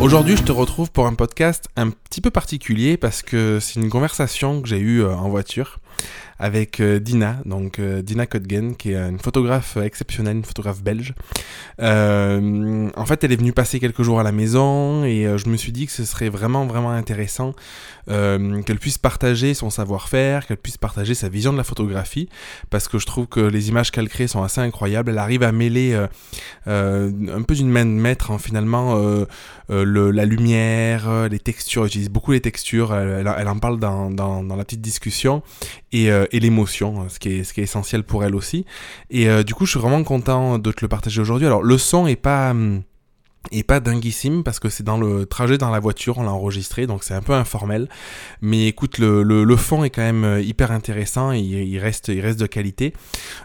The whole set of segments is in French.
Aujourd'hui, je te retrouve pour un podcast un petit peu particulier parce que c'est une conversation que j'ai eue euh, en voiture avec euh, Dina, donc euh, Dina Kotgen, qui est une photographe exceptionnelle, une photographe belge. Euh, en fait, elle est venue passer quelques jours à la maison et je me suis dit que ce serait vraiment, vraiment intéressant qu'elle puisse partager son savoir-faire, qu'elle puisse partager sa vision de la photographie, parce que je trouve que les images qu'elle crée sont assez incroyables. Elle arrive à mêler un peu d'une main de maître, hein, finalement, le, la lumière, les textures, elle utilise beaucoup les textures, elle, elle en parle dans, dans, dans, la petite discussion, et, et l'émotion, ce, qui est, ce qui est essentiel pour elle aussi. Et euh, du coup, je suis vraiment content de te le partager aujourd'hui. Alors, le son est pas... Hum, et pas dinguissime parce que c'est dans le trajet dans la voiture, on l'a enregistré, donc c'est un peu informel. Mais écoute, le, le, fond est quand même euh, hyper intéressant, et il, reste, il reste de qualité.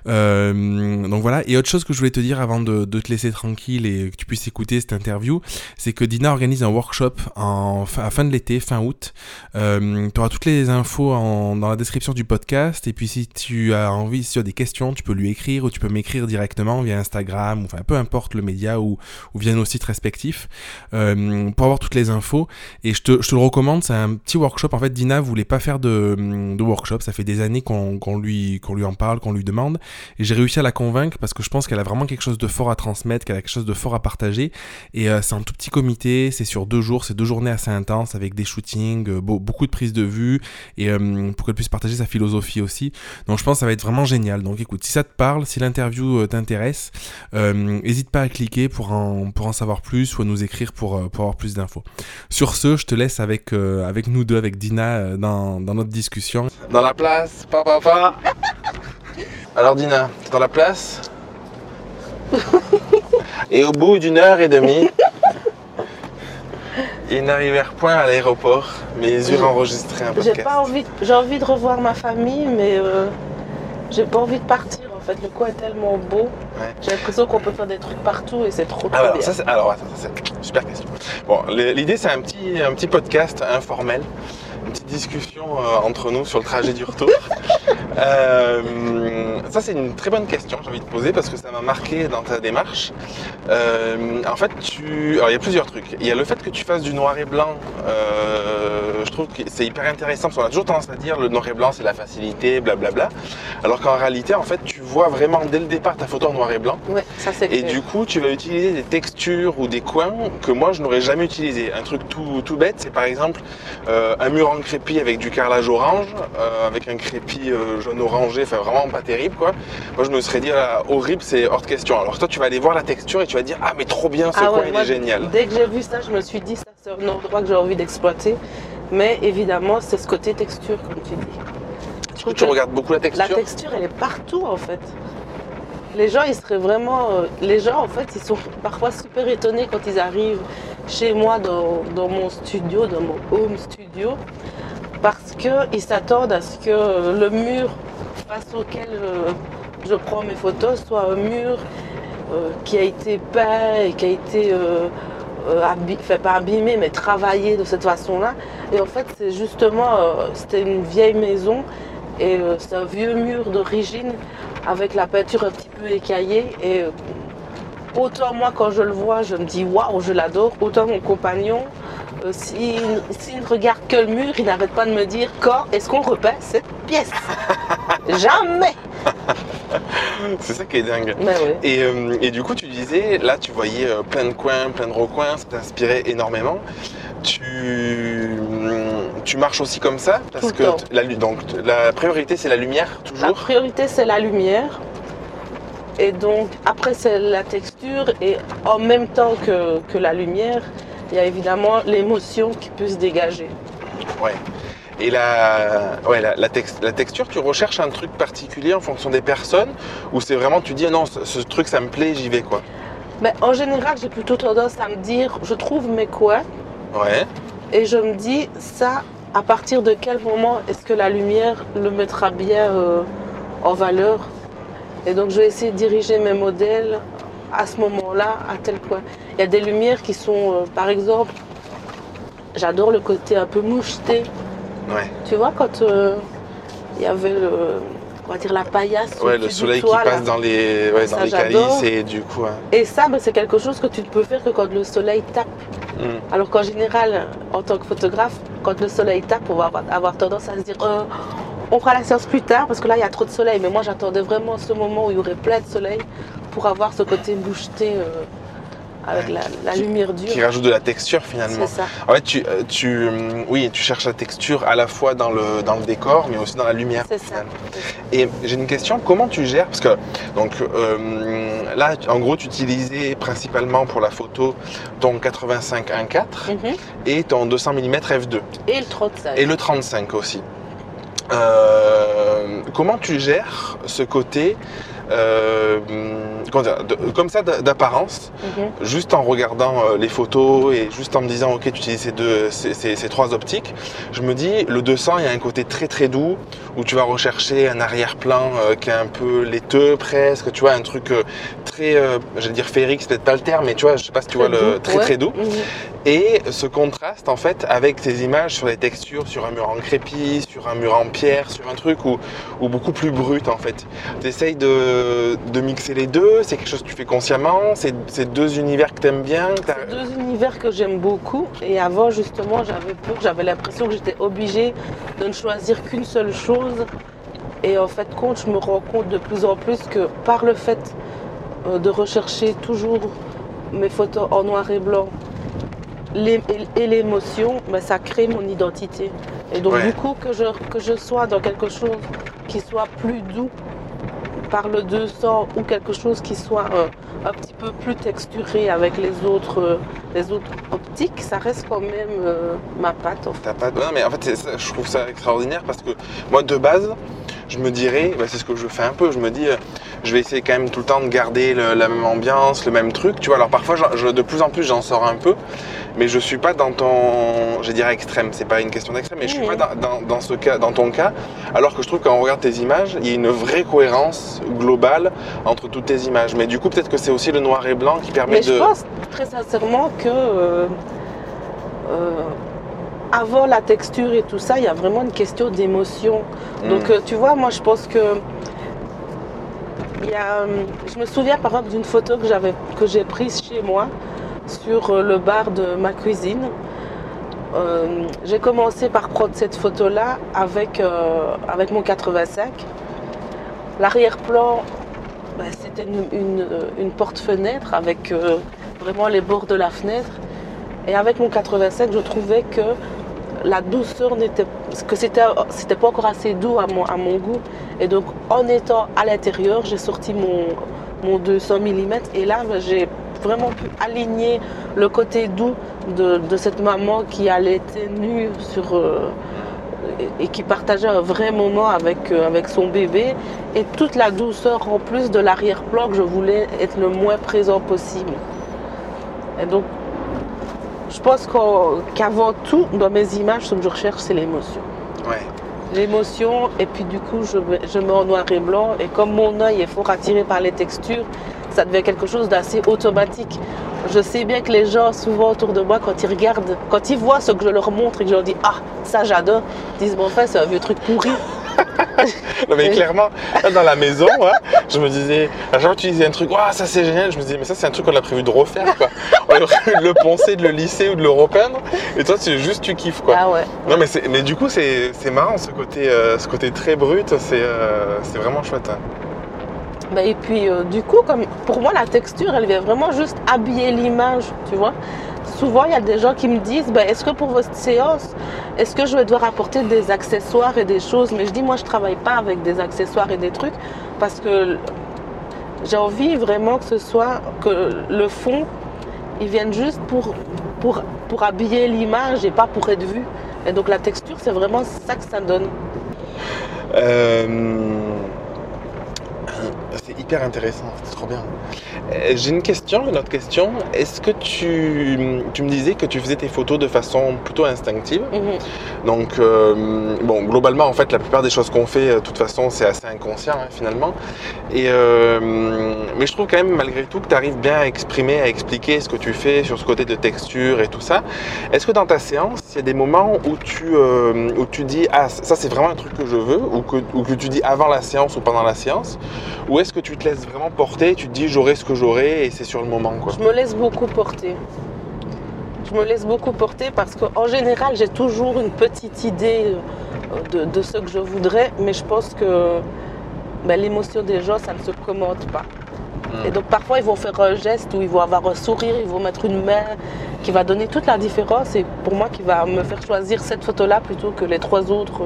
Euh, donc voilà, et autre chose que je voulais te dire avant de, de, te laisser tranquille et que tu puisses écouter cette interview, c'est que Dina organise un workshop en, à fin de l'été, fin août. Euh, tu auras toutes les infos en, dans la description du podcast, et puis si tu as envie, si tu as des questions, tu peux lui écrire ou tu peux m'écrire directement via Instagram, ou enfin peu importe le média ou, ou via nos sites respectifs euh, pour avoir toutes les infos. Et je te, je te le recommande, c'est un petit workshop. En fait, Dina voulait pas faire de, de workshop. Ça fait des années qu'on lui, qu'on lui en parle, qu'on lui demande. Et j'ai réussi à la convaincre parce que je pense qu'elle a vraiment quelque chose de fort à transmettre, qu'elle a quelque chose de fort à partager. Et euh, c'est un tout petit comité, c'est sur deux jours, c'est deux journées assez intenses avec des shootings, euh, beaucoup de prises de vue et pour qu'elle puisse partager sa philosophie aussi. Donc je pense que ça va être vraiment génial. Donc écoute, si ça te parle, si l'interview t'intéresse, n'hésite pas à cliquer pour en, pour en savoir plus ou à nous écrire pour, euh, pour avoir plus d'infos. Sur ce, je te laisse avec, euh, avec nous deux, avec Dina, euh, dans, dans, notre discussion. Dans la place, papa, papa. Alors Dina, t'es dans la place? Et au bout d'une heure et demie, ils n'arrivèrent point à l'aéroport, mais ils eurent enregistré un podcast. J'ai pas envie, j'ai envie de revoir ma famille, mais j'ai pas envie de partir fait, le coin est tellement beau. J'ai l'impression qu'on peut faire des trucs partout et c'est trop, trop alors, bien. Ça, alors, attends, c'est une super question. Bon, l'idée, c'est un petit, un petit podcast informel petite discussion euh, entre nous sur le trajet du retour. Euh, ça, c'est une très bonne question, j'ai envie de poser, parce que ça m'a marqué dans ta démarche. Euh, en fait, tu... Alors, il y a plusieurs trucs. Il y a le fait que tu fasses du noir et blanc. je trouve que c'est hyper intéressant, parce qu'on a toujours tendance à dire le noir et blanc, c'est la facilité, blablabla. Alors qu'en réalité, en fait, tu vois vraiment dès le départ ta photo en noir et blanc. Ouais, ça c'est Et du coup, tu vas utiliser des textures ou des coins que moi, je n'aurais jamais utilisé. Un truc tout, tout bête, c'est par exemple un mur en crépi avec du carrelage orange, euh, avec un crépi euh, jaune orangé, enfin vraiment pas terrible quoi. Moi je me serais dit ah, horrible, c'est hors de question. Alors toi tu vas aller voir la texture et tu vas dire ah mais trop bien ce ah coin il est génial. Dès que j'ai vu ça, je me suis dit ça c'est un endroit que j'ai envie d'exploiter. Mais évidemment c'est ce côté texture comme tu dis. Du coup tu regardes beaucoup la texture. La texture elle est partout en fait. Les gens, ils seraient vraiment. Euh, les gens, en fait, ils sont parfois super étonnés quand ils arrivent chez moi dans, mon studio, dans mon home studio, parce qu'ils s'attendent à ce que le mur face auquel je, prends mes photos soit un mur euh, qui a été peint et qui a été. Euh, fait pas abîmé mais travaillé de cette façon-là. Et en fait, c'est justement, c'était une vieille maison et c'est un vieux mur d'origine avec la peinture un petit peu écaillée. Et euh, autant moi, quand je le vois, je me dis waouh, je l'adore. Autant mon compagnon, euh, s'il ne regarde que le mur, il n'arrête pas de me dire quand est-ce qu'on repeint cette pièce? Jamais C'est ça qui est dingue. Ben euh, et, du coup, tu disais, là, tu voyais plein de coins, plein de recoins, ça t'inspirait énormément. Tu, tu marches aussi comme ça? Parce que la, donc, la priorité, c'est la lumière, toujours? La priorité, c'est la lumière. Et donc, après, c'est la texture. Et en même temps que, la lumière, il y a évidemment l'émotion qui peut se dégager. Ouais. Et la, ouais, la, texture, tu recherches un truc particulier en fonction des personnes Ou c'est vraiment, tu dis, ah non, ce, truc, ça me plaît, j'y vais, quoi? Mais En général, j'ai plutôt tendance à me dire, je trouve mes coins. Ouais. Et je me dis, ça, à partir de quel moment est-ce que la lumière le mettra bien euh, en valeur? Et donc, je vais essayer de diriger mes modèles à ce moment-là, à tel point. Il y a des lumières qui sont, euh, par exemple, j'adore le côté un peu moucheté. Ouais. Tu vois, quand euh, il y avait le, on va dire la paillasse. Ouais, le soleil qui passe dans les, ouais, dans les calices et du coup. Et ça, ben, c'est quelque chose que tu ne peux faire que quand le soleil tape Mm. Alors qu'en général, en tant que photographe, quand le soleil tape, on va avoir, avoir tendance à se dire euh, on fera la séance plus tard parce que là il y a trop de soleil. Mais moi j'attendais vraiment ce moment où il y aurait plein de soleil pour avoir ce côté boucheté euh, avec la, la Qui- lumière dure. Qui rajoute de la texture finalement. C'est ça. En fait, tu, euh, tu, hum, oui, tu cherches la texture à la fois dans le, dans le décor, mais aussi dans la lumière. C'est ça. Et j'ai une question, comment tu gères Parce que donc euh, là, en gros, tu utilisais principalement pour la photo ton 85 1.4 Mhm. et ton 200 mm f2 Et le 35. et le 35 aussi. Euh, comment tu gères ce côté euh, comment dire, de- comme ça d'a- d'apparence juste en regardant euh, les photos et juste en me disant ok tu utilises ces deux ces, ces- ces trois optiques je me dis le 200 il y a un côté très très doux où tu vas rechercher un arrière-plan euh, qui est un peu laiteux presque tu vois un truc euh, très j'allais dire féerique c'est peut-être pas le terme mais tu vois je sais pas si tu vois le très ouais. très doux Mhm. Et ce contraste en fait avec tes images sur les textures sur un mur en crépi sur un mur en pierre sur un truc ou ou beaucoup plus brut en fait tu essayes de, de mixer les deux c'est quelque chose que tu fais consciemment c'est deux univers que tu aimes bien C'est deux univers que j'aime beaucoup. Et avant, justement, j'avais j'avais l'impression que j'étais obligée de ne choisir qu'une seule chose. Et en fait, compte, je me rends compte de plus en plus que par le fait euh, de rechercher toujours mes photos en noir et blanc et, l'émotion, ben, ça crée mon identité. Et donc, Ouais. du coup, que je, que je sois dans quelque chose qui soit plus doux par le 200 ou quelque chose qui soit euh, un petit peu plus texturé avec les autres, euh, les autres optiques, ça reste quand même euh, ma patte en fait. T'as pas de- Non, mais en fait, ça, je trouve ça extraordinaire parce que moi, de base, je me dirais, bah, c'est ce que je fais un peu, je me dis, euh, je vais essayer quand même tout le temps de garder le- la même ambiance, le même truc, tu vois. Alors parfois, je- de plus en plus, j'en sors un peu, mais je suis pas dans ton, je dirais extrême, c'est pas une question d'extrême, mais je suis pas dans, dans- dans ce cas, dans ton cas, alors que je trouve quand on regarde tes images, il y a une vraie cohérence globale entre toutes tes images. Mais du coup, peut-être que c'est aussi le noir et blanc qui permet Mais de. je pense très sincèrement que euh, euh, avant la texture et tout ça, il y a vraiment une question d'émotion. Hmm. Donc euh, tu vois, moi je pense que il y a, euh, je me souviens par exemple d'une photo que j'avais que j'ai prise chez moi sur euh, le bar de ma cuisine. Euh, j'ai commencé par prendre cette photo-là avec, euh, avec mon 85. L'arrière-plan, ben, c'était une, une, une porte-fenêtre avec euh, vraiment les bords de la fenêtre. Et avec mon 85, je trouvais que la douceur n'était que c'était c'était pas encore assez doux à mon, à mon goût. Et donc en étant à l'intérieur, j'ai sorti mon, mon 200 mm et là j'ai vraiment pu aligner le côté doux de, de cette maman qui allaitait nue sur euh, et- et qui partageait un vrai moment avec, euh, avec son bébé et toute la douceur en plus de l'arrière-plan que je voulais être le moins présent possible. Et donc je pense qu'avant tout, dans mes images, ce que je recherche, c'est l'émotion. Ouais. L'émotion, et puis du coup, je, mets- je mets en noir et blanc. Et comme mon œil est fort attiré par les textures, ça devient quelque chose d'assez automatique. Je sais bien que les gens, souvent autour de moi, quand ils regardent, quand ils voient ce que je leur montre et que je leur dis Ah, ça j'adore, ils disent Mais enfin, c'est un vieux truc pourri. Non mais clairement, dans la maison, ouais, je me disais, à chaque fois que tu disais un truc, ça c'est génial, je me disais, mais ça c'est un truc qu'on a prévu de refaire, quoi. On aurait prévu de le poncer, de le lisser ou de le repeindre, et toi c'est juste tu kiffes, quoi. Ah ouais. Non mais, mais du coup c'est marrant ce côté, euh, ce côté très brut, c'est euh, vraiment chouette. hein. Bah, et puis, euh, du coup, comme pour moi, la texture, elle vient vraiment juste habiller l'image, tu vois. Souvent, il y a des gens qui me disent, bah, est-ce que pour votre séance, est-ce que je vais devoir apporter des accessoires et des choses? Mais je dis, moi, je travaille pas avec des accessoires et des trucs parce que j'ai envie vraiment que ce soit, que le fond, il vienne juste pour, habiller l'image et pas pour être vu. Et donc, la texture, c'est vraiment ça que ça donne. Euh, hyper intéressant, c'est trop bien. Euh, J'ai une question, une autre question. Est-ce que tu, tu me disais que tu faisais tes photos de façon plutôt instinctive? Mhm. Donc, euh, bon, globalement, en fait, la plupart des choses qu'on fait, euh, de toute façon, c'est assez inconscient, hein, finalement. Et, euh, mais je trouve quand même, malgré tout, que tu arrives bien à exprimer, à expliquer ce que tu fais sur ce côté de texture et tout ça. Est-ce que dans ta séance, il y a des moments où tu, euh, où tu dis, ah, ça, c'est vraiment un truc que je veux, ou que, ou que tu dis avant la séance ou pendant la séance Ou est-ce que tu te laisses vraiment porter, tu te dis, j'aurai ce que j'aurai, et c'est sur le moment, quoi Je me laisse beaucoup porter. Je me laisse beaucoup porter parce qu'en général, j'ai toujours une petite idée euh, de, de ce que je voudrais, mais je pense que ben, l'émotion des gens, ça ne se commente pas. Hmm. Et donc parfois, ils vont faire un geste où ils vont avoir un sourire, ils vont mettre une main qui va donner toute la différence et pour moi qui va me faire choisir cette photo-là plutôt que les trois autres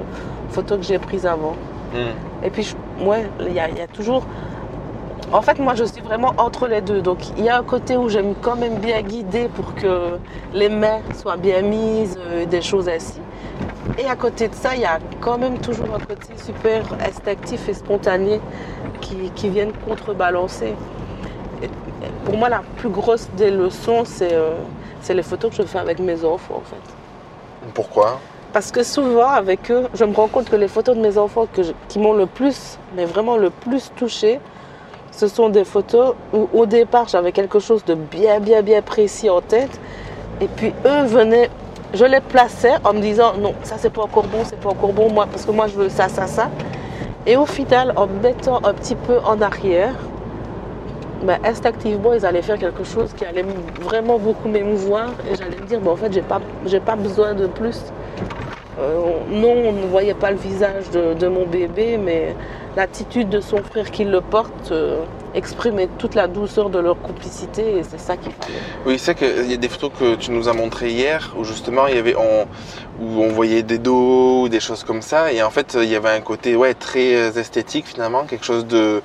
photos que j'ai prises avant. Hmm. Et puis, je- ouais, il y, a- il y a toujours. En fait, moi, je suis vraiment entre les deux. Donc, il y a un côté où j'aime quand même bien guider pour que les mains soient bien mises, euh, des choses ainsi. Et à côté de ça, il y a quand même toujours un côté super instinctif et spontané qui, qui viennent contrebalancer. Et- pour moi, la plus grosse des leçons, c'est euh, les photos que je fais avec mes enfants, en fait. Pourquoi? Parce que souvent, avec eux, je me rends compte que les photos de mes enfants que je- qui m'ont le plus, mais vraiment le plus touché, ce sont des photos où au départ, j'avais quelque chose de bien, bien, bien précis en tête. Et puis eux venaient, je les plaçais en me disant non, ça c'est pas encore bon, c'est pas encore bon, moi, parce que moi je veux ça, ça, ça. Et au final, en me mettant un petit peu en arrière, ben, instinctivement, ils allaient faire quelque chose qui allait vraiment beaucoup m'émouvoir. Et j'allais me dire, ben, en fait, j'ai pas, j'ai pas besoin de plus. Euh, on- non, on ne voyait pas le visage de mon bébé, mais l'attitude de son frère qui le porte euh, exprimait toute la douceur de leur complicité et c'est ça qu'il. Oui, c'est qu'il y a des photos que tu nous as montrées hier où justement il y avait on, voyait des dos, des choses comme ça, et en fait il y avait un côté très euh, esthétique finalement, quelque chose de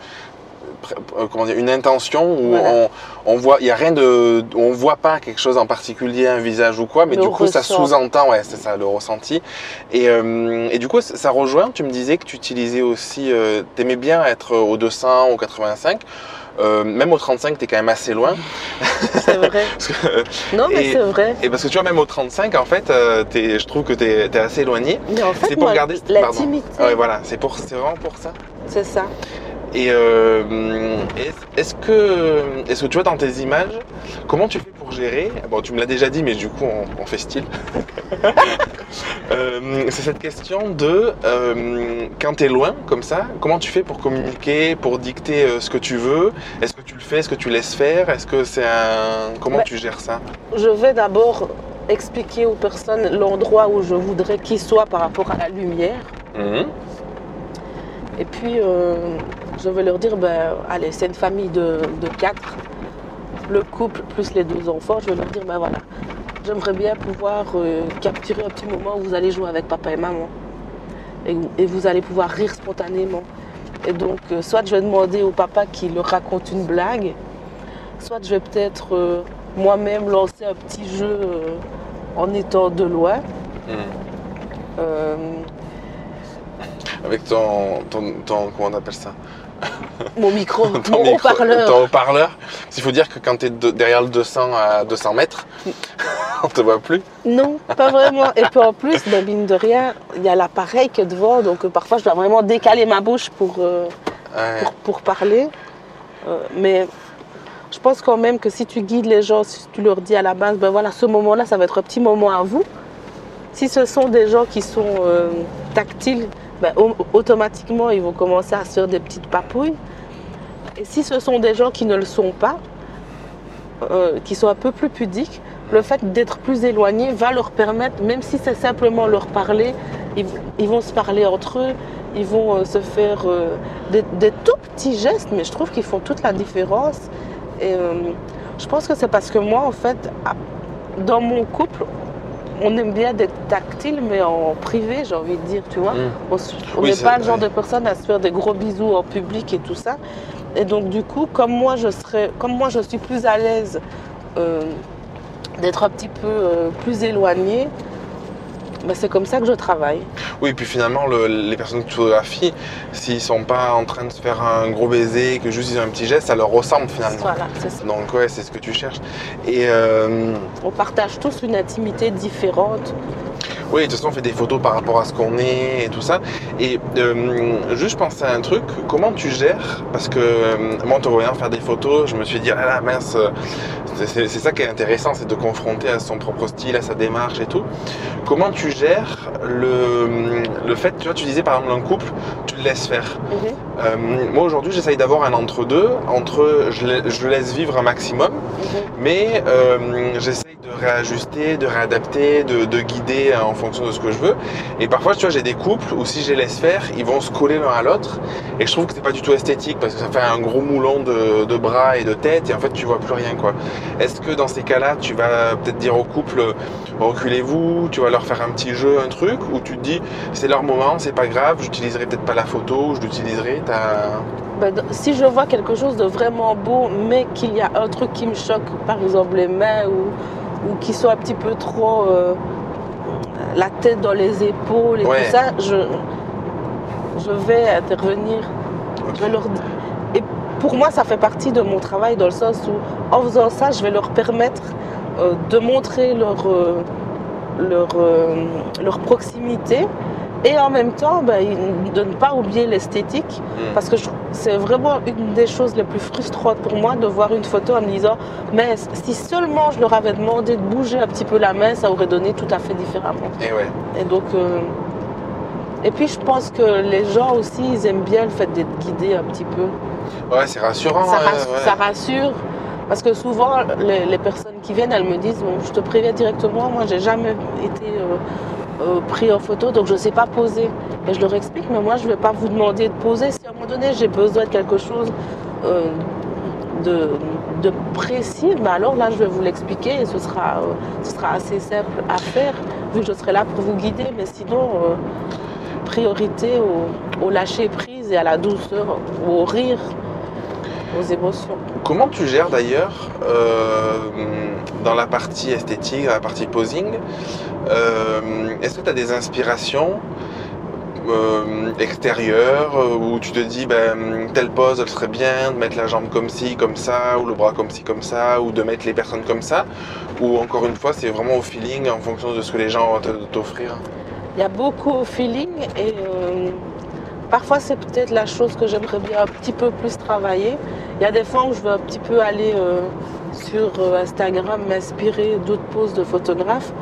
comment dire, une intention où Voilà. on, on voit, il y a rien de, on voit pas quelque chose en particulier, un visage ou quoi, mais Le du coup ça sous-entend, ouais, c'est ça, le ressenti. Et, euh, et du coup ça rejoint, tu me disais que tu utilisais aussi, euh, t'aimais bien être au 200, au 85. Euh, même au 35, tu es quand même assez loin. C'est vrai. Que, Non, mais c'est vrai. et parce que tu vois, même au 35, en fait, euh, je trouve que tu es, assez éloigné. Mais en fait, C'est pour moi, garder. pardon. l'intimité, Ah ouais, voilà, c'est pour, c'est vraiment pour ça. c'est ça. Et euh, est- est-ce que, tu vois dans tes images, comment tu fais pour gérer? Bon, tu me l'as déjà dit, mais du coup, on, on fait style. Euh, c'est cette question de euh, quand tu es loin, comme ça, comment tu fais pour communiquer, pour dicter euh, ce que tu veux? Est-ce que tu le fais? Est-ce que tu laisses faire? Est-ce que c'est un. Comment Bah, tu gères ça? Je vais d'abord expliquer aux personnes l'endroit où je voudrais qu'ils soient par rapport à la lumière. Mhm. Et puis, euh, je vais leur dire, ben, allez, c'est une famille de, de quatre, le couple plus les deux enfants. Je vais leur dire, ben voilà, j'aimerais bien pouvoir euh, capturer un petit moment où vous allez jouer avec papa et maman. Et, et vous allez pouvoir rire spontanément. Et donc, euh, soit je vais demander au papa qu'il leur raconte une blague, soit je vais peut-être euh, moi-même lancer un petit jeu en étant de loin. Euh, Avec ton, ton, ton- Comment on appelle ça? mon micro, Ton mon haut-parleur. Ton haut-parleur. Il faut dire que quand tu es derrière le 200 à 200 mètres, on te voit plus. Non, pas vraiment. Et puis en plus, ben, mine de rien, il y a l'appareil qui est devant, donc euh, parfois je dois vraiment décaler ma bouche pour, euh, Ouais. pour, pour parler. Euh, mais je pense quand même que si tu guides les gens, si tu leur dis à la base, ben voilà, ce moment-là, ça va être un petit moment à vous. Si ce sont des gens qui sont euh, tactiles, ben, au- automatiquement, ils vont commencer à se faire des petites papouilles. Et si ce sont des gens qui ne le sont pas, euh, qui sont un peu plus pudiques, le fait d'être plus éloigné va leur permettre, même si c'est simplement leur parler, ils, vont se parler entre eux, ils vont euh, se faire euh, des, des tout petits gestes, mais je trouve qu'ils font toute la différence. Et je pense que c'est parce que moi, en fait, dans mon couple, on aime bien d'être tactile, mais en privé, j'ai envie de dire, tu vois. Mhm. On Oui, n'est pas le genre de personne à se faire des gros bisous en public et tout ça. Et donc du coup, comme moi je serais, comme moi je suis plus à l'aise euh, d'être un petit peu euh, plus éloignée, ben, c'est comme ça que je travaille. Oui, puis finalement, le- les personnes que tu photographies, s'ils sont pas en train de se faire un gros baiser, que juste ils ont un petit geste, ça leur ressemble finalement. Voilà, c'est ça. Donc ouais, c'est ce que tu cherches. Et euh, On partage tous une intimité différente. Oui, de toute façon, on fait des photos par rapport à ce qu'on est et tout ça. Et euh, juste, je pensais à un truc. Comment tu gères? Parce que euh, moi, en te voyant faire des photos, je me suis dit, ah là, mince, c'est- ça qui est intéressant, c'est de confronter à son propre style, à sa démarche et tout. Comment tu gères le, le fait, tu vois, tu disais par exemple un couple, tu le laisses faire. Mhm. Euh, moi aujourd'hui j'essaye d'avoir un entre-deux, entre je, je le laisse vivre un maximum, Mhm. mais j'essaye de réajuster, de réadapter, de, de guider en fonction de ce que je veux. Et parfois tu vois j'ai des couples où si je les laisse faire, ils vont se coller l'un à l'autre et je trouve que c'est pas du tout esthétique parce que ça fait un gros moulon de, bras et de tête et en fait tu vois plus rien quoi. Est-ce que dans ces cas-là tu vas peut-être dire au couple reculez-vous, tu vas leur faire un petit jeu, un truc, ou tu te dis c'est leur moment, c'est pas grave, j'utiliserai peut-être pas la photo, je l'utiliserai. Ben, si je vois quelque chose de vraiment beau, mais qu'il y a un truc qui me choque, par exemple les mains, ou, ou qui sont un petit peu trop euh, la tête dans les épaules et Ouais. tout ça, je, je vais intervenir. Je vais leur Et pour moi, ça fait partie de mon travail dans le sens où, en faisant ça, je vais leur permettre euh, de montrer leur, euh, leur, euh, leur proximité et en même temps ben, de ne pas oublier l'esthétique Hmm. parce que c'est vraiment une des choses les plus frustrantes pour moi de voir une photo en me disant mais si seulement je leur avais demandé de bouger un petit peu la main, ça aurait donné tout à fait différemment. Et ouais. Et donc, euh, et puis je pense que les gens aussi, ils aiment bien le fait d'être guidés un petit peu. Ouais, c'est rassurant. ça, ouais. rassure. Parce que souvent, les, les personnes qui viennent, elles me disent Bon, Je te préviens directement, moi, j'ai jamais été euh, euh, pris en photo, donc je ne sais pas poser. Et je leur explique Mais moi, je ne vais pas vous demander de poser. Si à un moment donné, j'ai besoin de quelque chose euh, de, précis, ben alors là, je vais vous l'expliquer et ce sera, euh, ce sera assez simple à faire, vu que je serai là pour vous guider. Mais sinon, priorité au, au lâcher prise et à la douceur, au rire, aux émotions. Comment tu gères d'ailleurs euh, dans la partie esthétique, dans la partie posing euh, Est-ce que tu as des inspirations euh, extérieures où tu te dis ben, telle pose elle serait bien de mettre la jambe comme ci, comme ça, ou le bras comme ci, comme ça, ou de mettre les personnes comme ça Ou encore une fois, c'est vraiment au feeling en fonction de ce que les gens vont t'offrir? Il y a beaucoup au feeling et parfois c'est peut-être la chose que j'aimerais bien un petit peu plus travailler. Il y a des fois où je veux un petit peu aller euh, sur euh, Instagram m'inspirer d'autres poses de photographes.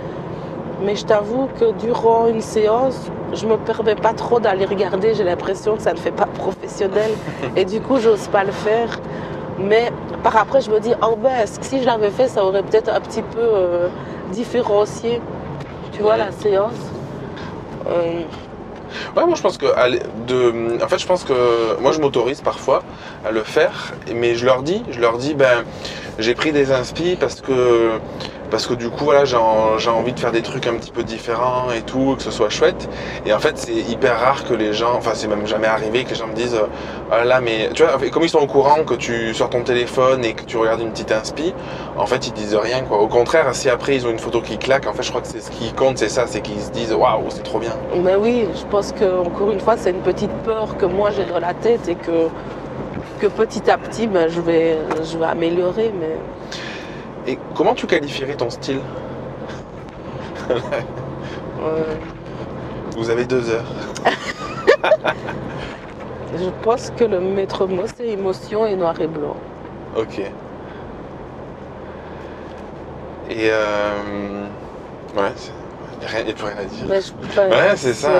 Mais je t'avoue que durant une séance, je me permets pas trop d'aller regarder. J'ai l'impression que ça ne fait pas professionnel et du coup, j'ose pas le faire. Mais par après, je me dis, oh ben, si je l'avais fait, ça aurait peut-être un petit peu euh, différencié, tu vois, la séance. Euh, Ouais, moi je pense que en fait, je pense que moi je m'autorise parfois à le faire, mais je leur dis, je leur dis, ben, j'ai pris des inspi parce que parce que du coup voilà, j'ai en- j'ai envie de faire des trucs un petit peu différents et tout, que ce soit chouette. Et en fait, c'est hyper rare que les gens, enfin c'est même jamais arrivé que les gens me disent, ah là, mais tu vois, comme ils sont au courant que tu sors ton téléphone et que tu regardes une petite inspi, en fait ils disent rien quoi. Au contraire, si après ils ont une photo qui claque, en fait je crois que c'est ce qui compte, c'est ça, c'est qu'ils se disent, waouh, c'est trop bien. Mais oui, je pense que encore une fois, c'est une petite peur que moi j'ai dans la tête et que, que petit à petit, ben, je, vais, je vais améliorer. Mais Et comment tu qualifierais ton style? Euh, Vous avez deux heures. je pense que le maître mot, c'est émotion et noir et blanc. Ok. Et euh... ouais, il n'y a plus rien à dire. Mais je- Ouais, c'est ça.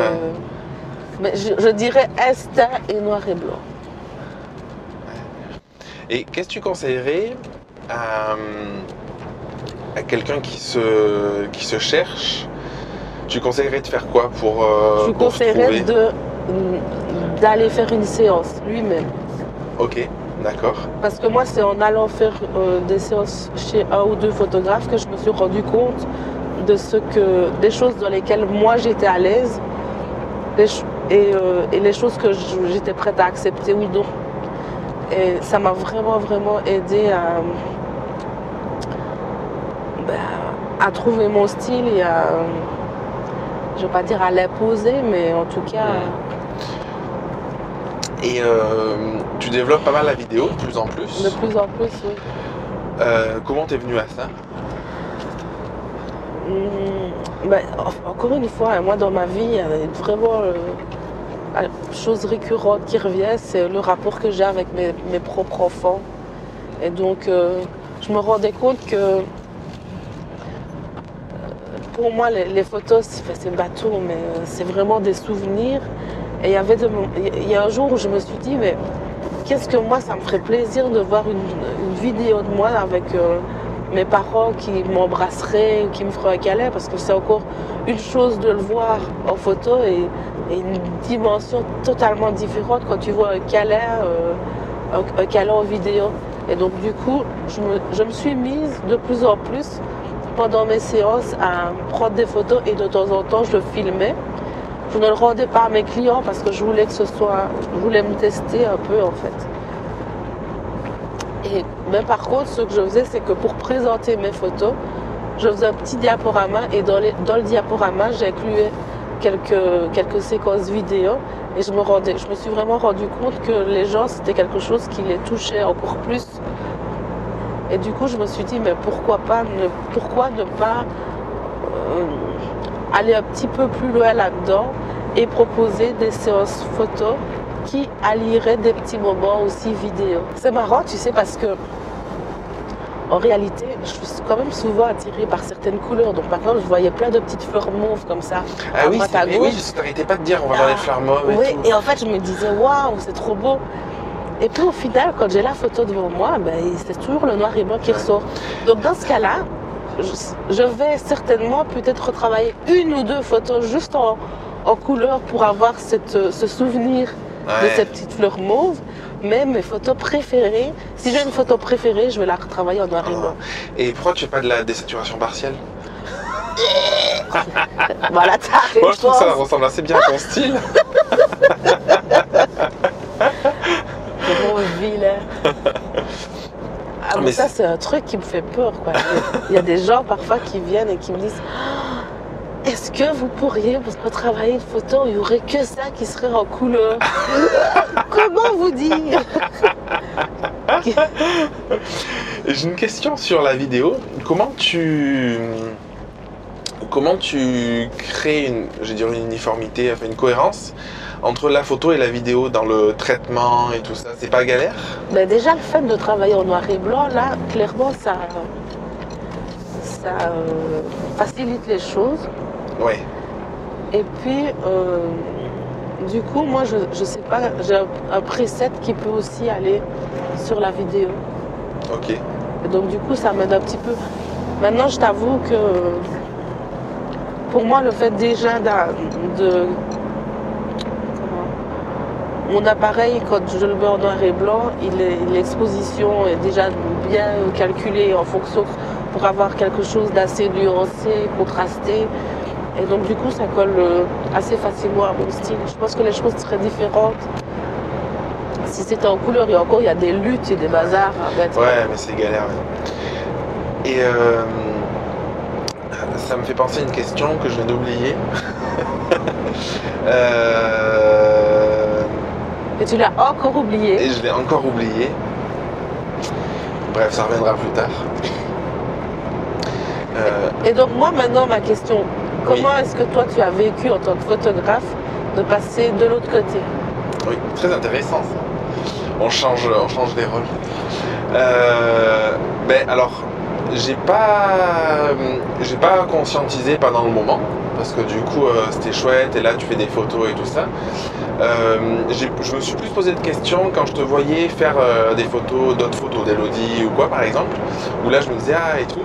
Mais je, je dirais instinct et noir et blanc. Et qu'est-ce que tu conseillerais à, à quelqu'un qui se, qui se cherche Tu conseillerais de faire quoi pour, euh, je pour conseillerais de- d'aller faire une séance lui-même. Ok, d'accord. Parce que moi, c'est en allant faire euh, des séances chez un ou deux photographes que je me suis rendu compte de ce que, des choses dans lesquelles moi j'étais à l'aise et, euh, et les choses que j'étais prête à accepter ou non. Et ça m'a vraiment, vraiment aidé à, ben, à trouver mon style et à, je ne vais pas dire à l'imposer, mais en tout cas, Et euh, tu développes pas mal la vidéo, de plus en plus. de plus en plus, oui. Euh, comment t'es venu à ça? Hmm, ben, en- encore une fois, moi dans ma vie, il y a vraiment euh, chose récurrente qui revient, c'est le rapport que j'ai avec mes, mes propres enfants. Et donc, euh, je me rendais compte que euh, pour moi, les, photos, c'est bateau, mais c'est vraiment des souvenirs. Et il y avait y a un jour où je me suis dit, mais qu'est-ce que moi, ça me ferait plaisir de voir une, une vidéo de moi avec euh, mes parents qui m'embrasseraient qui me feraient un câlin, parce que c'est encore une chose de le voir en photo et, une dimension totalement différente quand tu vois un câlin, euh, un, un câlin en vidéo. Et donc du coup, je me, je me suis mise de plus en plus pendant mes séances à prendre des photos et de temps en temps je le filmais. Je ne le rendais pas à mes clients parce que je voulais que ce soit, je voulais me tester un peu en fait. Mais par contre, ce que je faisais, c'est que pour présenter mes photos, je faisais un petit diaporama et dans le diaporama, j'incluais quelques, quelques séquences vidéo et je me, rendais, je me suis vraiment rendu compte que les gens, c'était quelque chose qui les touchait encore plus. Et du coup, je me suis dit, mais pourquoi pas ne, pourquoi ne pas euh, aller un petit peu plus loin là-dedans et proposer des séances photos qui allieraient des petits moments aussi vidéo. C'est marrant, tu sais, parce que en réalité, je suis quand même souvent attirée par certaines couleurs. Donc, par exemple, je voyais plein de petites fleurs mauves comme ça. Ah à oui, à gauche. oui, je t'arrêtais pas de dire, on va voir les fleurs mauves et Oui, tout. et en fait, je me disais, waouh, c'est trop beau. Et puis au final, quand j'ai la photo devant moi, ben, c'est toujours le noir et blanc qui ressort. Donc dans ce cas-là, je, vais certainement peut-être retravailler une ou deux photos juste en, en couleur pour avoir cette, ce souvenir de cette petite fleur mauve. Mais mes photos préférées, si j'ai une photo préférée, je vais la retravailler en noir et blanc. Et pourquoi tu fais pas de la désaturation partielle Voilà Moi, je trouve que ça ressemble assez bien à ton style. Mon vilain. Ah, mais Mais ça, c'est- un truc qui me fait peur. Quoi. Il y a des gens parfois qui viennent et qui me disent Ah, Est-ce que vous pourriez retravailler une photo où il n'y aurait que ça qui serait en couleur Comment vous dire J'ai une question sur la vidéo. Comment tu comment tu crées une, je vais dire une uniformité, enfin une cohérence entre la photo et la vidéo dans le traitement et tout ça? C'est pas galère? Ben Déjà, le fait de travailler en noir et blanc, là, clairement, ça, ça euh, facilite les choses. Ouais. Et puis, euh, du coup, moi, je, je sais pas, j'ai un, preset qui peut aussi aller sur la vidéo. Ok. Et donc, du coup, ça m'aide un petit peu. Maintenant, je t'avoue que pour moi, le fait déjà de. Mon appareil, quand je le mets en noir et blanc, il est- l'exposition est déjà bien calculée en fonction pour avoir quelque chose d'assez nuancé, contrasté. Et donc, du coup, ça colle euh, assez facilement à mon style. Je pense que les choses seraient différentes si c'était en couleur. Et encore, il y a des luttes et des bazars. Ouais, mais c'est galère. ouais. Et euh, ça me fait penser à une question que je viens d'oublier. Euh, Et tu l'as encore oublié. et je l'ai encore oublié. Bref, ça reviendra plus tard. Euh, Et donc moi maintenant ma question, comment est-ce que toi tu as vécu en tant que photographe de passer de l'autre côté Oui, très intéressant ça. On change, on change les rôles. Euh, ben alors, j'ai pas, j'ai pas conscientisé pendant le moment parce que du coup euh, c'était chouette et là tu fais des photos et tout ça. Euh, je me suis plus posé de questions quand je te voyais faire euh, des photos, d'autres photos d'Elodie ou quoi par exemple, où là je me disais ah et tout.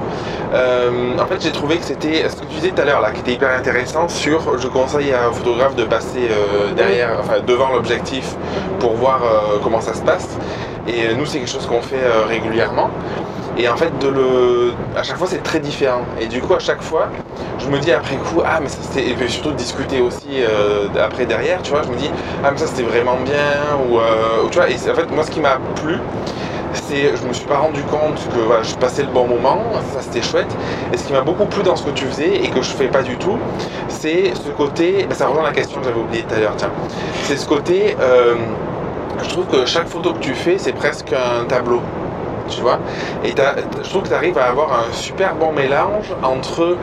En fait j'ai trouvé que c'était ce que tu disais tout à l'heure là qui était hyper intéressant sur je conseille à un photographe de passer derrière, enfin devant l'objectif pour voir comment ça se passe. Et nous, c'est quelque chose qu'on fait régulièrement. Et en fait, à chaque fois, c'est très différent. Et du coup, à chaque fois, je me dis après coup, ah, mais ça c'était. Et puis surtout discuter aussi euh, après derrière, tu vois, je me dis, ah, mais ça c'était vraiment bien. Ou, euh, tu vois, et en fait, moi, ce qui m'a plu, c'est. Je me suis pas rendu compte que je passais le bon moment, ça c'était chouette. Et ce qui m'a beaucoup plu dans ce que tu faisais et que je fais pas du tout, c'est ce côté. ben, ça rejoint la question que j'avais oubliée tout à l'heure, tiens. C'est ce côté. euh, je trouve que chaque photo que tu fais, c'est presque un tableau. Tu vois. Et je trouve que tu arrives à avoir un super bon mélange entre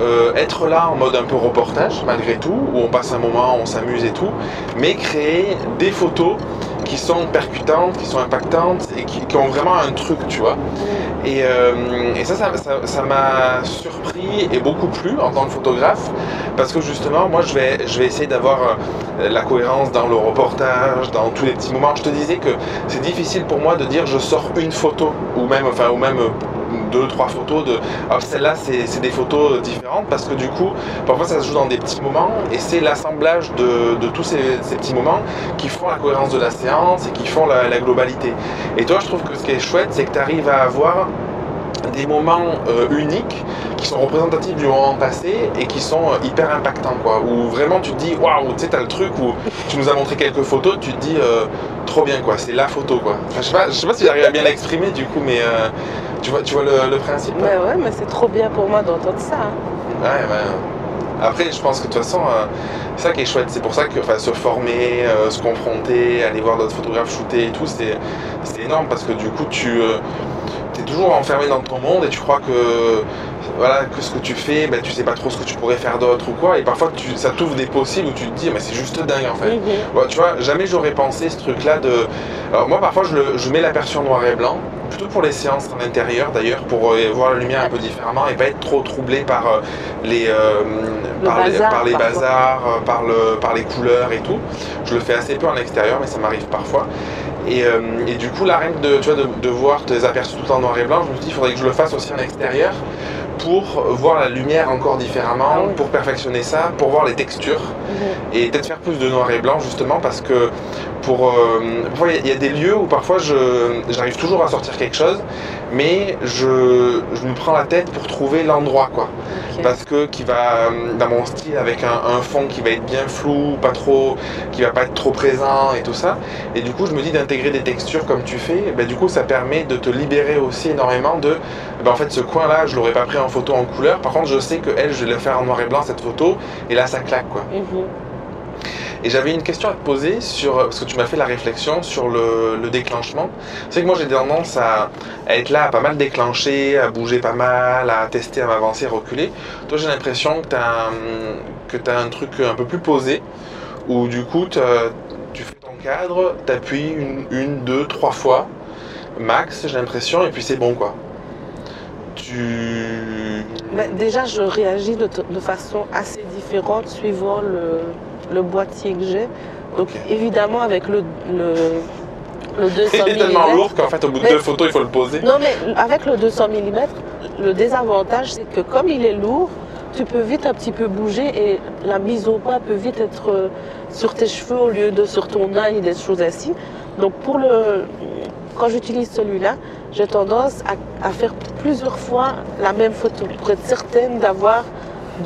euh, être là en mode un peu reportage, malgré tout, où on passe un moment, on s'amuse et tout, mais créer des photos qui sont percutantes, qui sont impactantes et qui, ont vraiment un truc, tu vois. Et, euh, ça, ça m'a surpris et beaucoup plu en tant que photographe parce que justement, moi, je vais, je vais essayer d'avoir euh, la cohérence dans le reportage, dans tous les petits moments. Je te disais que c'est difficile pour moi de dire je sors une photo ou même, enfin, ou même deux, trois photos de. Alors celle-là, c'est des photos différentes parce que du coup, parfois ça se joue dans des petits moments et c'est l'assemblage de, de tous ces, ces petits moments qui font la cohérence de la séance et qui font la, globalité. Et toi, je trouve que ce qui est chouette, c'est que tu arrives à avoir des moments euh, uniques qui sont représentatifs du moment passé et qui sont euh, hyper impactants quoi où vraiment tu te dis waouh tu sais t'as le truc où tu nous as montré quelques photos tu te dis euh, trop bien quoi c'est la photo quoi Enfin, je sais pas je sais pas si j'arrive à bien l'exprimer du coup mais tu vois tu vois le, le principe hein Mais ouais, mais c'est trop bien pour moi d'entendre ça. hein. Ouais, ouais. Après, je pense que de toute façon, euh, c'est ça qui est chouette. C'est pour ça que enfin, se former, euh, se confronter, aller voir d'autres photographes shooter et tout, c'est c'est énorme parce que du coup, tu es toujours enfermé dans ton monde et tu crois que voilà que ce que tu fais, ben, tu sais pas trop ce que tu pourrais faire d'autre ou quoi. Et parfois, tu, ça t'ouvre des possibles où tu te dis, mais c'est juste dingue en fait. Mhm. Tu vois, jamais j'aurais pensé ce truc-là de. Alors moi, parfois, je, le- je mets la version noir et blanc, plutôt pour les séances en intérieur d'ailleurs, pour euh, voir la lumière un peu différemment et pas être trop troublé par euh, les, euh, Le par, les, bazar, par les parfois. bazars, par, le, par les couleurs et tout. Je le fais assez peu en extérieur, mais ça m'arrive parfois. Et, euh, et du coup, la règle de, tu vois, de, de voir tes aperçus tout en noir et blanc, je me suis dit, il faudrait que je le fasse aussi en extérieur pour voir la lumière encore différemment, Ah oui. pour perfectionner ça, pour voir les textures Mhm. et peut-être faire plus de noir et blanc justement parce que pour euh, parfois, il y, a- il y a des lieux où parfois je j'arrive toujours à sortir quelque chose mais je, je me prends la tête pour trouver l'endroit quoi. Parce que qui va dans mon style avec un, un fond qui va être bien flou pas trop qui va pas être trop présent et tout ça. Et du coup je me dis d'intégrer des textures comme tu fais ben, du coup ça permet de te libérer aussi énormément de ben, en fait ce coin là je l'aurais pas pris en photo en couleur. Par contre je sais que elle je vais le faire en noir et blanc cette photo et là ça claque quoi. Mhm. Et j'avais une question à te poser sur, parce que tu m'as fait la réflexion sur le, le déclenchement. C'est que moi j'ai tendance à, être là, à pas mal déclencher, à bouger pas mal, à tester, à m'avancer, à reculer. Toi j'ai l'impression que tu as, t'as un truc un peu plus posé, où du coup tu fais ton cadre, t'appuies une, une, deux, trois fois, max j'ai l'impression, et puis c'est bon quoi. Tu... Mais déjà, je réagis de façon assez différente suivant le, le boîtier que j'ai. Donc, évidemment, avec le, le, le 200 Il est tellement mm. lourd qu'en fait au bout de deux photos il faut le poser. Non, mais avec le 200 mm, le désavantage, c'est que comme il est lourd, tu peux vite un petit peu bouger et la mise au point peut vite être euh, sur tes cheveux au lieu de sur ton œil, des choses ainsi. Donc, pour le, quand j'utilise celui-là, j'ai tendance à, à faire plusieurs fois la même photo pour être certaine d'avoir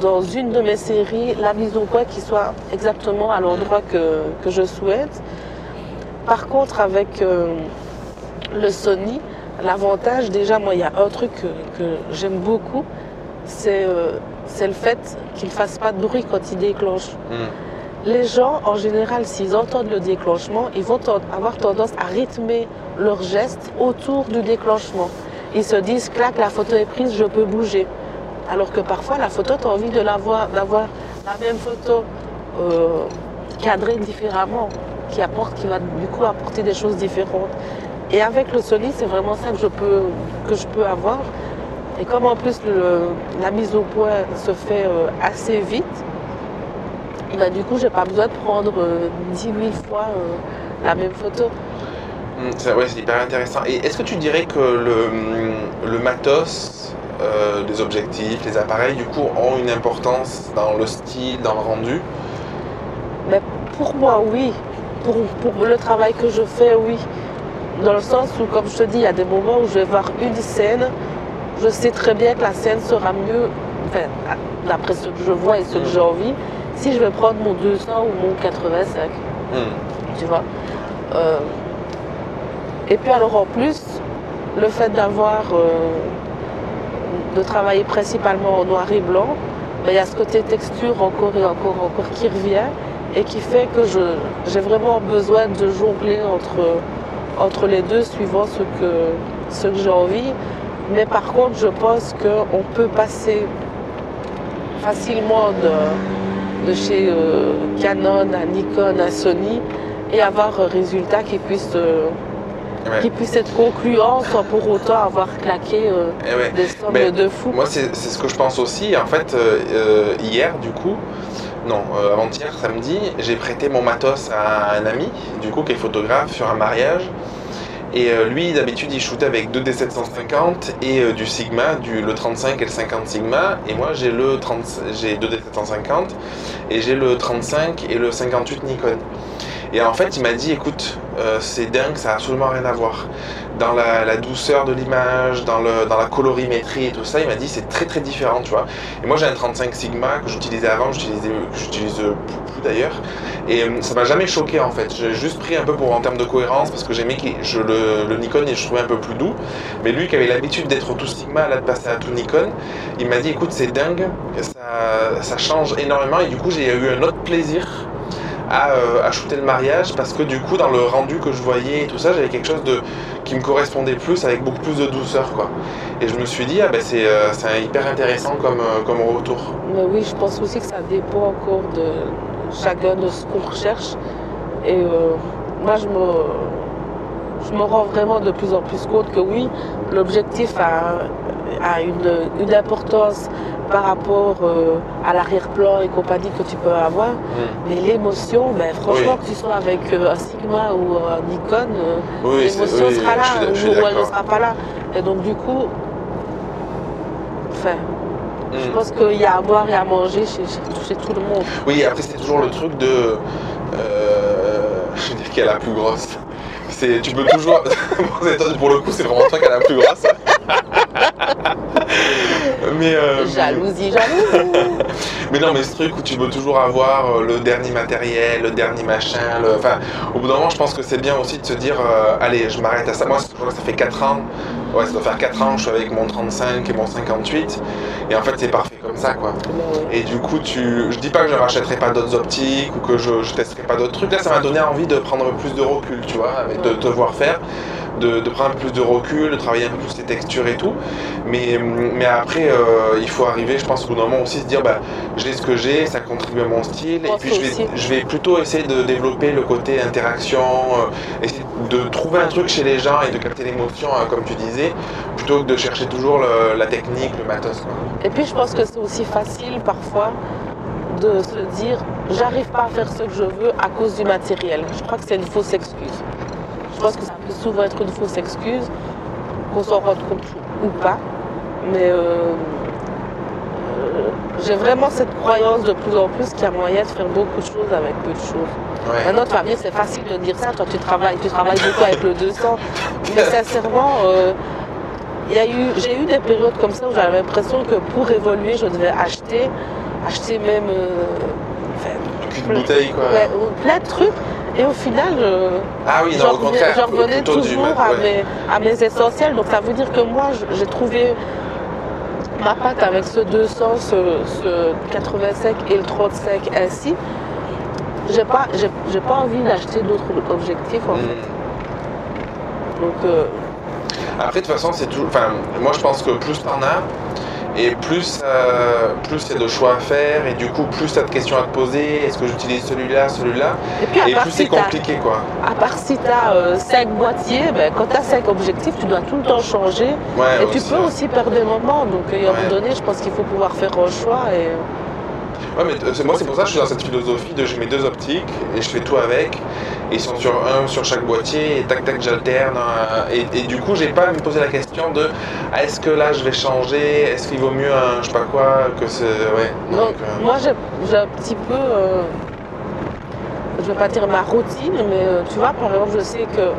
dans une de mes séries la mise au point qui soit exactement à l'endroit que, que je souhaite. Par contre, avec euh, le Sony, l'avantage, déjà, moi, il y a un truc que, que j'aime beaucoup, c'est euh, c'est le fait qu'il ne fasse pas de bruit quand il déclenche. Hmm. Les gens, en général, s'ils entendent le déclenchement, ils vont avoir tendance à rythmer leurs gestes autour du déclenchement. Ils se disent, clac, la photo est prise, je peux bouger. Alors que parfois, la photo, tu as envie de d'avoir la même photo euh, cadrée différemment, qui, va du coup apporter des choses différentes. Et avec le Sony, c'est vraiment ça que je peux, avoir. Et comme en plus la mise au point se fait euh, assez vite, bah, du coup, j'ai pas besoin de prendre euh, 10 000 fois euh, la même photo. Mm, c'est- ouais, c'est hyper intéressant. Et est-ce que tu dirais que le matos, euh, les objectifs, les appareils, du coup, ont une importance dans le style, dans le rendu? Mais pour moi, oui. Pour, pour le travail que je fais, oui. Dans le sens où, comme je te dis, il y a des moments où je vais voir une scène, je sais très bien que la scène sera mieux, enfin, d'après ce que je vois et ce que Mm. j'ai envie, si je vais prendre mon 200 ou mon 85. Mm. tu vois? Euh, et puis alors en plus, le fait d'avoir, euh, de travailler principalement en noir et blanc, ben, il y a ce côté texture encore et encore, encore qui revient et qui fait que j'ai vraiment besoin de jongler entre, les deux suivant ce que, ce j'ai envie. Mais par contre, je pense qu'on peut passer facilement de, de chez euh, Canon à Nikon à Sony et avoir un résultat qui puisse, euh, Ouais. qui puisse être concluant sans pour autant avoir claqué euh, Eh ouais. des sommes Mais de fou. Moi, c'est ce que je pense aussi. En fait, euh, euh, hier, du coup, non, euh, avant-hier, samedi, j'ai prêté mon matos à un ami, du coup, qui est photographe sur un mariage. Et lui, d'habitude, il shootait avec deux D750 et du Sigma, du, le 35 et le 50 Sigma. Et moi, j'ai le 30, j'ai deux D750 et j'ai le 35 et le 58 Nikon. Et en fait, il m'a dit, écoute, euh, c'est dingue, ça a absolument rien à voir. Dans la, la douceur de l'image, dans, dans la colorimétrie et tout ça, il m'a dit, c'est très très différent, tu vois. Et moi, j'ai un 35 Sigma que j'utilisais avant, j'utilise plus, d'ailleurs. Et euh, ça m'a jamais choqué en fait. J'ai juste pris un peu pour en termes de cohérence parce que j'aimais je, le, le Nikon et je trouvais un peu plus doux. Mais lui qui avait l'habitude d'être tout Sigma, là de passer à tout Nikon, il m'a dit écoute c'est dingue, ça, ça change énormément et du coup j'ai eu un autre plaisir à, euh, shooter le mariage parce que du coup dans le rendu que je voyais et tout ça j'avais quelque chose de qui me correspondait plus avec beaucoup plus de douceur quoi. Et je me suis dit ah ben c'est euh, hyper intéressant comme, euh, comme retour. Mais oui, je pense aussi que ça dépend encore de chacun de ce qu'on recherche. Et euh, moi, je me, je me rends vraiment de plus en plus compte que oui, l'objectif a, a une, une importance par rapport euh, à l'arrière-plan et compagnie que tu peux avoir. Mais l'émotion, ben, franchement, Oui. que tu sois avec euh, un Sigma ou un Nikon, euh, Oui, l'émotion oui, sera là je je ou elle ne sera pas là. Et donc, du coup, enfin, je Mm. pense qu'il y a à boire et à manger chez, chez- chez tout le monde. Oui, après c'est toujours le truc de. je veux dire qui est la plus grosse. C'est, tu peux toujours. Pour le coup, c'est vraiment toi qui est la plus grosse. mais, euh, Jalousie, jalousie. mais non, mais ce truc où tu veux toujours avoir euh, le dernier matériel, le dernier machin. le- Enfin, au bout d'un moment, je pense que c'est bien aussi de se dire euh, allez, je m'arrête à ça. Moi, ça fait 4 ans. Ouais, ça doit faire 4 ans, je suis avec mon 35 et mon 58. Et en fait, c'est parfait comme ça, quoi. Et du coup, tu... je dis pas que je rachèterai pas d'autres optiques ou que je, je testerai pas d'autres trucs. Là, ça m'a donné envie de prendre plus de recul, tu vois, de te voir faire, de, de prendre un peu plus de recul, de travailler un peu plus les textures et tout. Mais, mais après, euh, il faut arriver, je pense, au bout d'un moment aussi se dire, bah, j'ai ce que j'ai, ça contribue à mon style. Et puis, je vais, je vais plutôt essayer de développer le côté interaction, euh, essayer de trouver un truc chez les gens et de capter l'émotion, hein, comme tu disais, plutôt que de chercher toujours le- la technique, le matos. Quoi. Et puis je pense que c'est aussi facile parfois de se dire j'arrive pas à faire ce que je veux à cause du matériel. Je crois que c'est une fausse excuse. Je pense que ça peut souvent être une fausse excuse, qu'on s'en rende compte ou pas. Mais euh, euh, j'ai vraiment cette croyance de plus en plus qu'il y a moyen de faire beaucoup de choses avec peu de choses. Ouais. Maintenant, tu vas me dire, c'est facile de dire ça, toi tu travailles, tu travailles beaucoup avec le 200. Mais sincèrement, euh, j'ai eu des périodes comme ça où j'avais l'impression que pour évoluer, je devais acheter, acheter même euh, enfin, bouteille, quoi. ouais, plein de trucs. Et au final, euh, Ah oui, non, j'en au revenais- toujours à, ouais. mes, à mes essentiels. Donc ça veut dire que moi, je- j'ai trouvé ma patte avec ce 200, ce, ce 85 et le 35 ainsi. J'ai pas, j'ai, j'ai pas envie d'acheter d'autres objectifs en fait. Mm. Donc euh, Après, de toute façon, c'est toujours. Enfin, moi, je pense que plus t'en as, et plus euh, plus il y a de choix à faire, et du coup, plus t'as de questions à te poser. Est-ce que j'utilise celui-là, celui-là et puis à Et part plus c'est si compliqué, quoi. À part si tu as 5 boîtiers, ben, quand tu as 5 objectifs, tu dois tout le temps changer. Ouais, et tu peux ouais. aussi perdre des moments. Donc, à un moment donné, je pense qu'il faut pouvoir faire un choix. Et... Ouais, mais euh, moi, c'est pour ça que je suis dans cette philosophie de je mets deux optiques et je fais tout avec. Et ils sont sur un sur chaque boîtier et tac tac j'alterne. Et, et du coup, j'ai pas à me poser la question de ah, est-ce que là je vais changer? Est-ce qu'il vaut mieux un je sais pas quoi que c'est. Ouais. Donc, donc, euh, moi, j'ai un petit peu, euh, je vais pas dire ma routine, mais euh, tu vois, par exemple, je sais que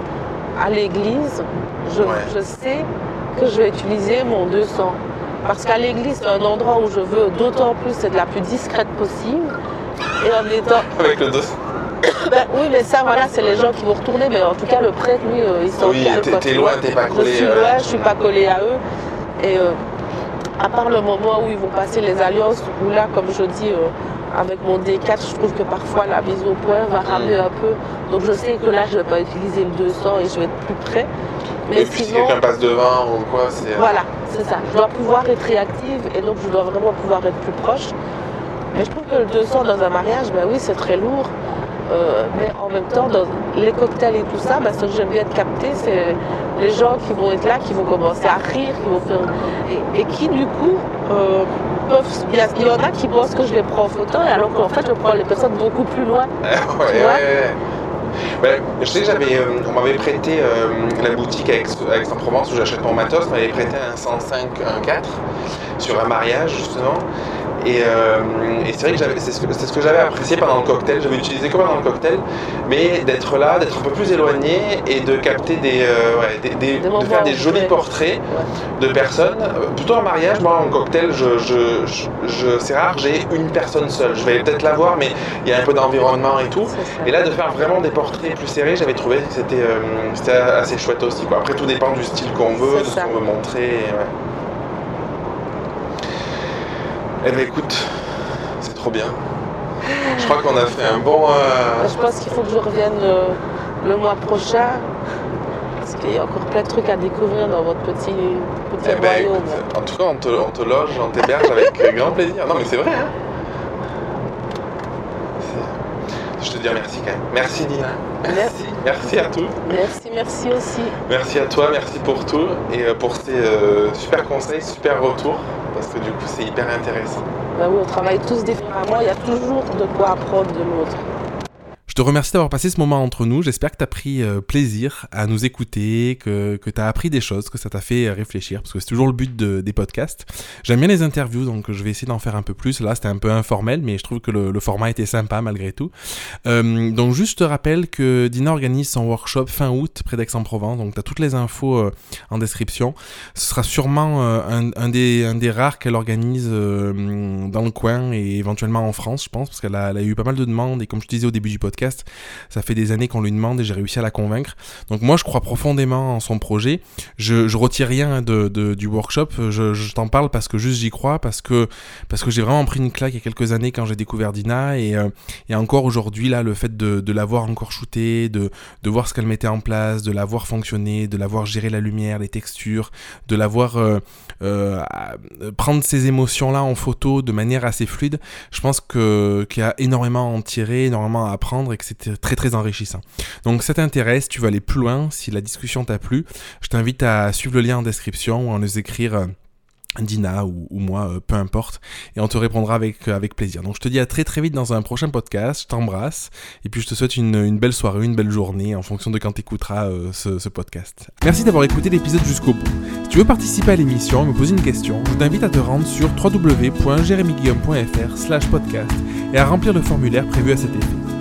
à l'église, je, Ouais. je sais que je vais utiliser mon 200. Parce qu'à l'église, c'est un endroit où je veux d'autant plus être la plus discrète possible. Et en étant. Avec le dos. Ben oui, mais ça, voilà, c'est les gens qui vont retourner. Mais en tout cas, le prêtre, lui, euh, il s'en Oui, t'es- loin, t'es pas Je collé, suis euh, loin, je suis pas collée à eux. Et euh, à part le moment où ils vont passer les alliances, où là, comme je dis, euh, avec mon D4, je trouve que parfois la mise au point va ramener un peu. Donc je sais que là, je vais pas utiliser le 200 et je vais être plus près. Mais et puis si quelqu'un passe devant ou quoi, c'est. voilà, c'est ça. Je dois pouvoir être réactive et donc je dois vraiment pouvoir être plus proche. Mais je trouve que le 200 dans un mariage, ben oui, c'est très lourd. Euh, mais en même temps, dans les cocktails et tout ça, bah, ce que j'aime bien capter, c'est les gens qui vont être là, qui vont commencer à rire, qui vont faire. Et, et qui, du coup, euh, peuvent. Il y, en a qui pensent que je les prends en photo, alors qu'en fait, je prends les personnes beaucoup plus loin. ouais, vois. Ben, je sais j'avais, euh, on m'avait prêté euh, la boutique à Aix- à Aix-en-Provence où j'achète mon matos, m'avait prêté un 105 1.4 sur un mariage justement. Et, euh, et c'est vrai que c'est ce que, c'est ce que j'avais apprécié pendant le cocktail, j'avais utilisé comme pendant le cocktail, mais d'être là, d'être un peu plus éloigné et de capter des, euh, ouais, des- des- Des de faire des jolis ouais. portraits de personnes. Euh, Plutôt en mariage, moi en cocktail, je, je, je- je- c'est rare, j'ai une personne seule. Je vais peut-être la voir, mais il y a un peu d'environnement et tout. Et là, de faire vraiment des portraits plus serrés, j'avais trouvé que c'était euh, assez chouette aussi. Quoi. Après, tout dépend du style qu'on veut, de ce qu'on veut montrer. et ouais. Eh ben écoute, c'est trop bien. Je crois qu'on a fait un bon. euh, Je pense qu'il faut que je revienne le, le mois prochain. Parce qu'il y a encore plein de trucs à découvrir dans votre petit, petit eh ben, royaume. écoute, en tout cas, on te, on te loge, on t'héberge avec grand plaisir. Non, mais c'est vrai, hein Je te dis merci quand même. Merci Dina. Merci. Merci à tous. Merci, merci aussi. Merci à toi, merci pour tout et euh, pour ces euh, super conseils, super retours, parce que du coup c'est hyper intéressant. Ben oui, on travaille tous différemment, il y a toujours de quoi apprendre de l'autre. Te remercie d'avoir passé ce moment entre nous. J'espère que tu as pris euh, plaisir à nous écouter, que, que tu as appris des choses, que ça t'a fait euh, réfléchir, parce que c'est toujours le but de- des podcasts. J'aime bien les interviews, donc je vais essayer d'en faire un peu plus. Là, c'était un peu informel, mais je trouve que le, format était sympa malgré tout. Euh, donc, juste te rappelle que Dina organise son workshop fin août près d'Aix-en-Provence. Donc, tu as toutes les infos en description. Ce sera sûrement un, des, un des rares qu'elle organise dans le coin et éventuellement en France, je pense, parce qu'elle a, elle a eu pas mal de demandes. Et comme je te disais au début du podcast, ça fait des années qu'on lui demande et j'ai réussi à la convaincre. Donc moi, je crois profondément en son projet. Je, je retire rien de, du workshop. Je, t'en parle parce que juste j'y crois, parce que parce que j'ai vraiment pris une claque il y a quelques années quand j'ai découvert Dina et, euh, et encore aujourd'hui là, le fait de, de la voir encore shooter, de, de voir ce qu'elle mettait en place, de la voir fonctionner, de la voir gérer la lumière, les textures, de la voir euh, euh, prendre ces émotions là en photo de manière assez fluide. Je pense qu'il y a énormément à en tirer, énormément à apprendre et que c'était très très enrichissant. Donc ça t'intéresse, tu veux aller plus loin, si la discussion t'a plu, je t'invite à suivre le lien en description ou à nous écrire euh, Dina ou, moi, euh, peu importe, et on te répondra avec, euh, avec plaisir. Donc je te dis à très très vite dans un prochain podcast, je t'embrasse, et puis je te souhaite une, belle soirée, une belle journée en fonction de quand tu écouteras ce, podcast. Merci d'avoir écouté l'épisode jusqu'au bout. Si tu veux participer à l'émission me poser une question, je t'invite à te rendre sur www.jeremyguillaume.fr slash podcast et à remplir le formulaire prévu à cet effet.